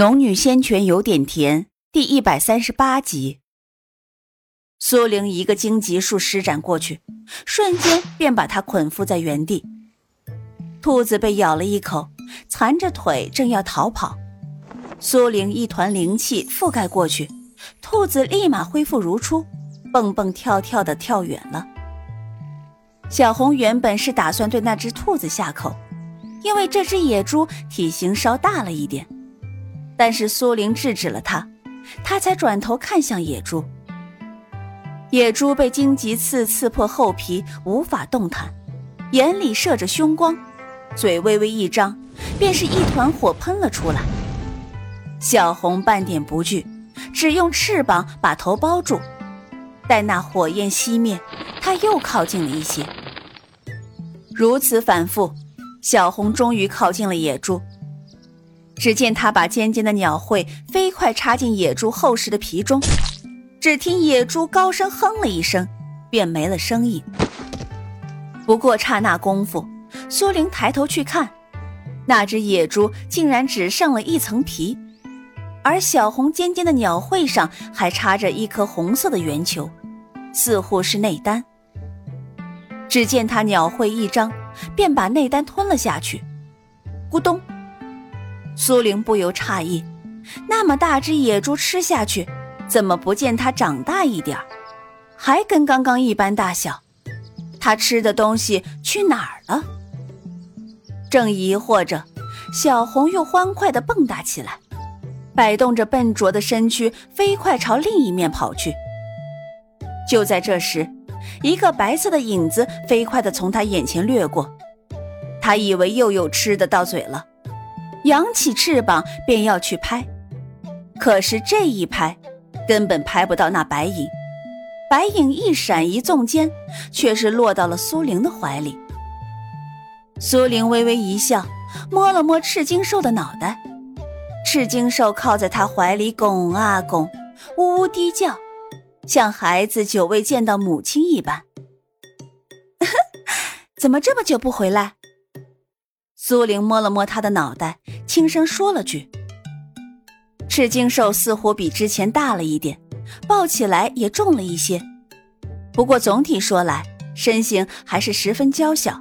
农女仙泉有点甜，第一百三十八集。苏玲一个荆棘术施展过去，瞬间便把她捆缚在原地。兔子被咬了一口，残着腿正要逃跑，苏玲一团灵气覆盖过去，兔子立马恢复如初，蹦蹦跳跳的跳远了。小红原本是打算对那只兔子下口，因为这只野猪体型稍大了一点。但是苏玲制止了他，他才转头看向野猪。野猪被荆棘刺刺破后皮，无法动弹，眼里射着凶光，嘴微微一张，便是一团火喷了出来。小红半点不惧，只用翅膀把头包住。待那火焰熄灭，他又靠近了一些。如此反复，小红终于靠近了野猪。只见他把尖尖的鸟喙飞快插进野猪厚实的皮中，只听野猪高声哼了一声，便没了声音。不过刹那功夫，苏玲抬头去看，那只野猪竟然只剩了一层皮，而小红尖尖的鸟喙上还插着一颗红色的圆球，似乎是内丹。只见他鸟喙一张，便把内丹吞了下去，咕咚。苏玲不由诧异，那么大只野猪吃下去，怎么不见它长大一点还跟刚刚一般大小？它吃的东西去哪儿了？正疑惑着，小红又欢快地蹦跶起来，摆动着笨拙的身躯，飞快朝另一面跑去。就在这时，一个白色的影子飞快地从他眼前掠过，他以为又有吃的到嘴了。扬起翅膀便要去拍，可是这一拍，根本拍不到那白影。白影一闪一纵间，却是落到了苏玲的怀里。苏玲微微一笑，摸了摸赤金兽的脑袋。赤金兽靠在他怀里拱啊拱，呜呜低叫，像孩子久未见到母亲一般。怎么这么久不回来？苏玲摸了摸他的脑袋，轻声说了句：“赤金兽似乎比之前大了一点，抱起来也重了一些。不过总体说来，身形还是十分娇小，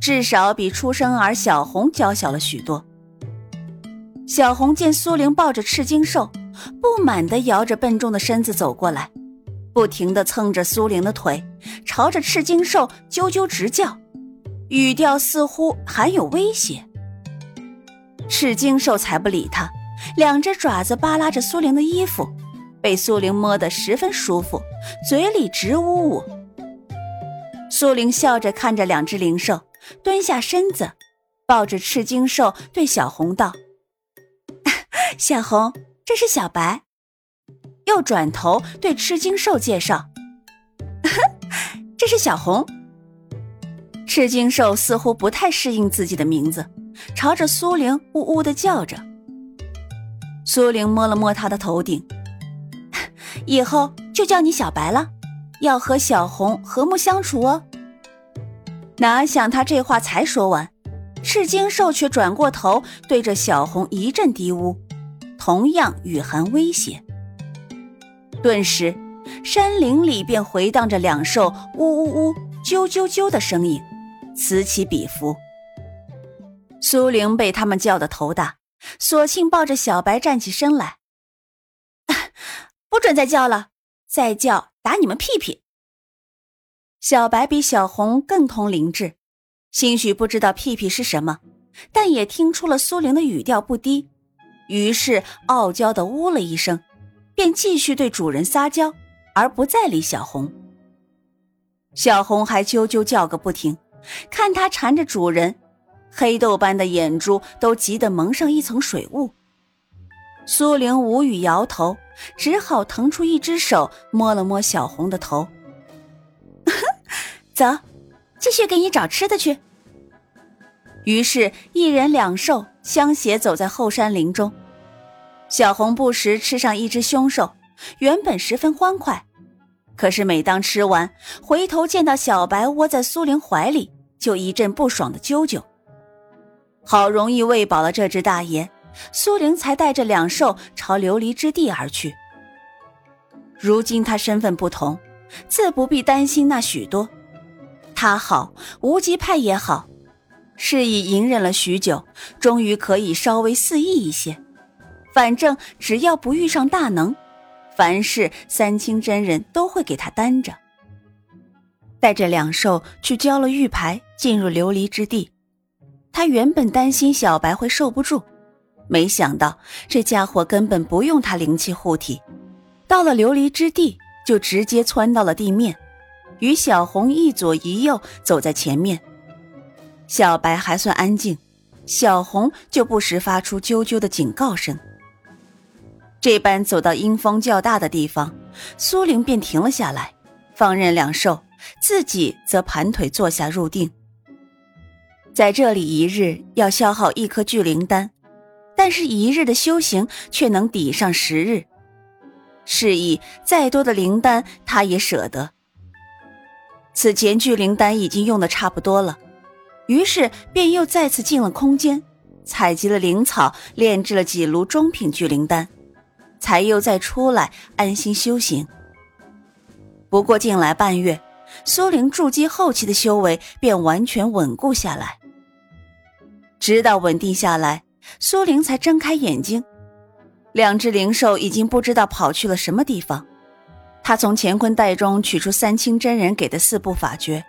至少比出生儿小红娇小了许多。”小红见苏玲抱着赤金兽，不满地摇着笨重的身子走过来，不停地蹭着苏玲的腿，朝着赤金兽啾啾直叫。语调似乎含有威胁。赤金兽才不理他，两只爪子扒拉着苏玲的衣服，被苏玲摸得十分舒服，嘴里直呜呜。苏玲笑着看着两只灵兽，蹲下身子，抱着赤金兽对小红道：“ 小红，这是小白。”又转头对赤金兽介绍：“ 这是小红。”赤金兽似乎不太适应自己的名字，朝着苏玲呜呜的叫着。苏玲摸了摸他的头顶，以后就叫你小白了，要和小红和睦相处哦。哪想他这话才说完，赤金兽却转过头对着小红一阵低呜，同样语含威胁。顿时，山林里便回荡着两兽呜呜呜、啾啾啾的声音。此起彼伏，苏玲被他们叫得头大，索性抱着小白站起身来。不准再叫了，再叫打你们屁屁！小白比小红更通灵智，兴许不知道屁屁是什么，但也听出了苏玲的语调不低，于是傲娇的呜了一声，便继续对主人撒娇，而不再理小红。小红还啾啾叫个不停。看它缠着主人，黑豆般的眼珠都急得蒙上一层水雾。苏玲无语摇头，只好腾出一只手摸了摸小红的头。走，继续给你找吃的去。于是，一人两兽相携走在后山林中。小红不时吃上一只凶兽，原本十分欢快，可是每当吃完，回头见到小白窝在苏玲怀里。就一阵不爽的啾啾。好容易喂饱了这只大爷，苏玲才带着两兽朝琉璃之地而去。如今他身份不同，自不必担心那许多。他好，无极派也好，是以隐忍了许久，终于可以稍微肆意一些。反正只要不遇上大能，凡事三清真人都会给他担着。带着两兽去交了玉牌，进入琉璃之地。他原本担心小白会受不住，没想到这家伙根本不用他灵气护体，到了琉璃之地就直接窜到了地面。与小红一左一右走在前面，小白还算安静，小红就不时发出啾啾的警告声。这般走到阴风较大的地方，苏玲便停了下来，放任两兽，自己则盘腿坐下入定。在这里一日要消耗一颗聚灵丹，但是一日的修行却能抵上十日，是以再多的灵丹他也舍得。此前聚灵丹已经用的差不多了，于是便又再次进了空间，采集了灵草，炼制了几炉中品聚灵丹，才又再出来安心修行。不过近来半月，苏灵筑基后期的修为便完全稳固下来。直到稳定下来，苏灵才睁开眼睛，两只灵兽已经不知道跑去了什么地方。他从乾坤袋中取出三清真人给的四部法诀，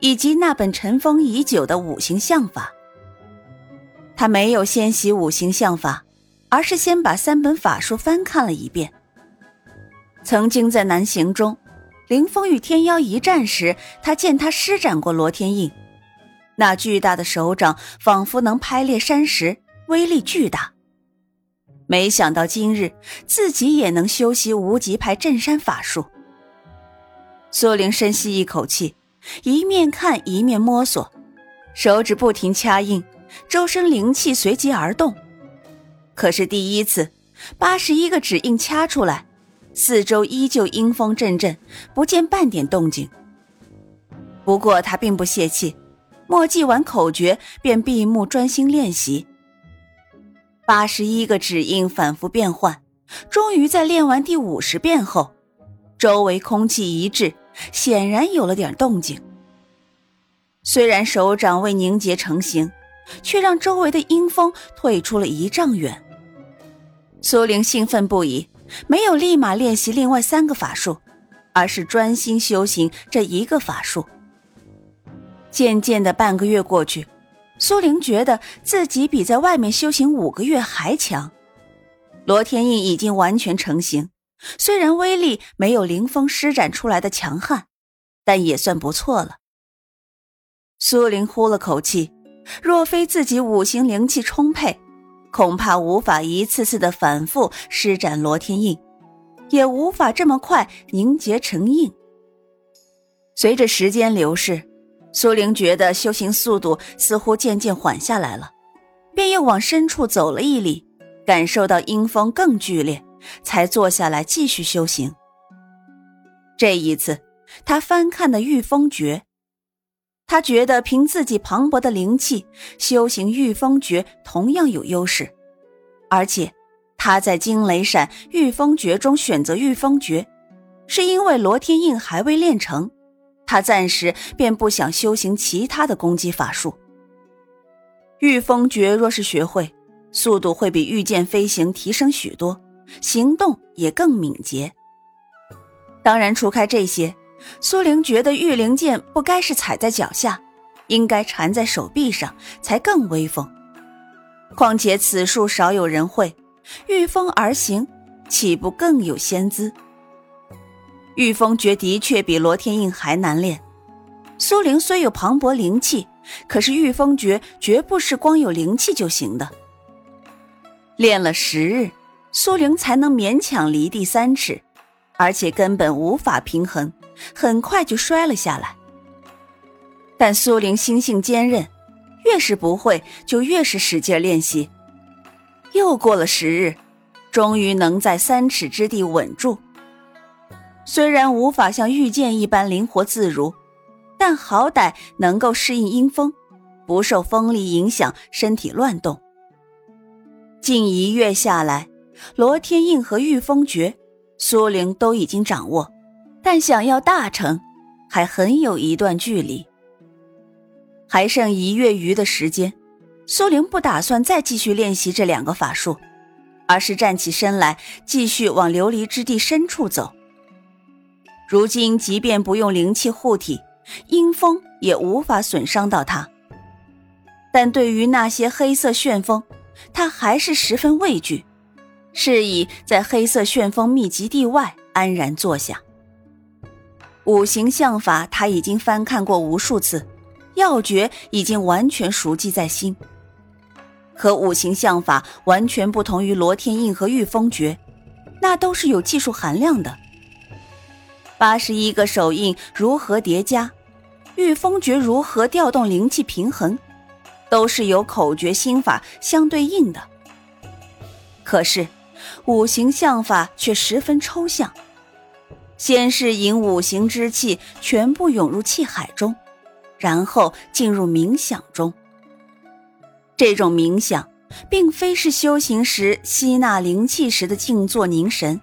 以及那本尘封已久的五行相法。他没有先习五行相法，而是先把三本法术翻看了一遍。曾经在南行中，林峰与天妖一战时，他见他施展过罗天印，那巨大的手掌仿佛能拍裂山石，威力巨大。没想到今日自己也能修习无极派镇山法术。苏玲深吸一口气，一面看一面摸索，手指不停掐印，周身灵气随即而动。可是第一次，八十一个指印掐出来，四周依旧阴风阵阵，不见半点动静。不过他并不泄气，默记完口诀，便闭目专心练习。八十一个指印反复变换，终于在练完第五十遍后，周围空气一滞，显然有了点动静。虽然手掌未凝结成型，却让周围的阴风退出了一丈远。苏玲兴奋不已，没有立马练习另外三个法术，而是专心修行这一个法术。渐渐的，半个月过去。苏玲觉得自己比在外面修行五个月还强，罗天印已经完全成型，虽然威力没有凌风施展出来的强悍，但也算不错了。苏玲呼了口气，若非自己五行灵气充沛，恐怕无法一次次的反复施展罗天印，也无法这么快凝结成印。随着时间流逝。苏玲觉得修行速度似乎渐渐缓下来了，便又往深处走了一里，感受到阴风更剧烈，才坐下来继续修行。这一次，他翻看的御风诀，他觉得凭自己磅礴的灵气，修行御风诀同样有优势，而且他在惊雷闪御风诀中选择御风诀，是因为罗天印还未练成。他暂时便不想修行其他的攻击法术。御风诀若是学会，速度会比御剑飞行提升许多，行动也更敏捷。当然，除开这些，苏玲觉得御灵剑不该是踩在脚下，应该缠在手臂上才更威风。况且此术少有人会，御风而行，岂不更有仙姿？御风诀的确比罗天印还难练。苏玲虽有磅礴灵气，可是御风诀绝不是光有灵气就行的。练了十日，苏玲才能勉强离地三尺，而且根本无法平衡，很快就摔了下来。但苏玲心性坚韧，越是不会，就越是使劲练习。又过了十日，终于能在三尺之地稳住。虽然无法像御剑一般灵活自如，但好歹能够适应阴风，不受风力影响身体乱动。近一月下来，罗天印和御风诀，苏玲都已经掌握，但想要大成，还很有一段距离。还剩一月余的时间，苏玲不打算再继续练习这两个法术，而是站起身来，继续往琉璃之地深处走。如今，即便不用灵气护体，阴风也无法损伤到他。但对于那些黑色旋风，他还是十分畏惧，是以在黑色旋风密集地外安然坐下。五行相法他已经翻看过无数次，要诀已经完全熟记在心。可五行相法完全不同于罗天印和御风诀，那都是有技术含量的。八十一个手印如何叠加，御风诀如何调动灵气平衡，都是有口诀心法相对应的。可是五行相法却十分抽象，先是引五行之气全部涌入气海中，然后进入冥想中。这种冥想，并非是修行时吸纳灵气时的静坐凝神。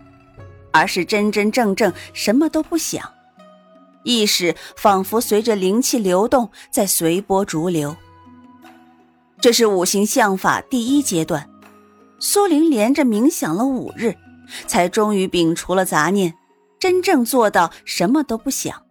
而是真真正正什么都不想，意识仿佛随着灵气流动，在随波逐流。这是五行相法第一阶段，苏玲连着冥想了五日，才终于摒除了杂念，真正做到什么都不想。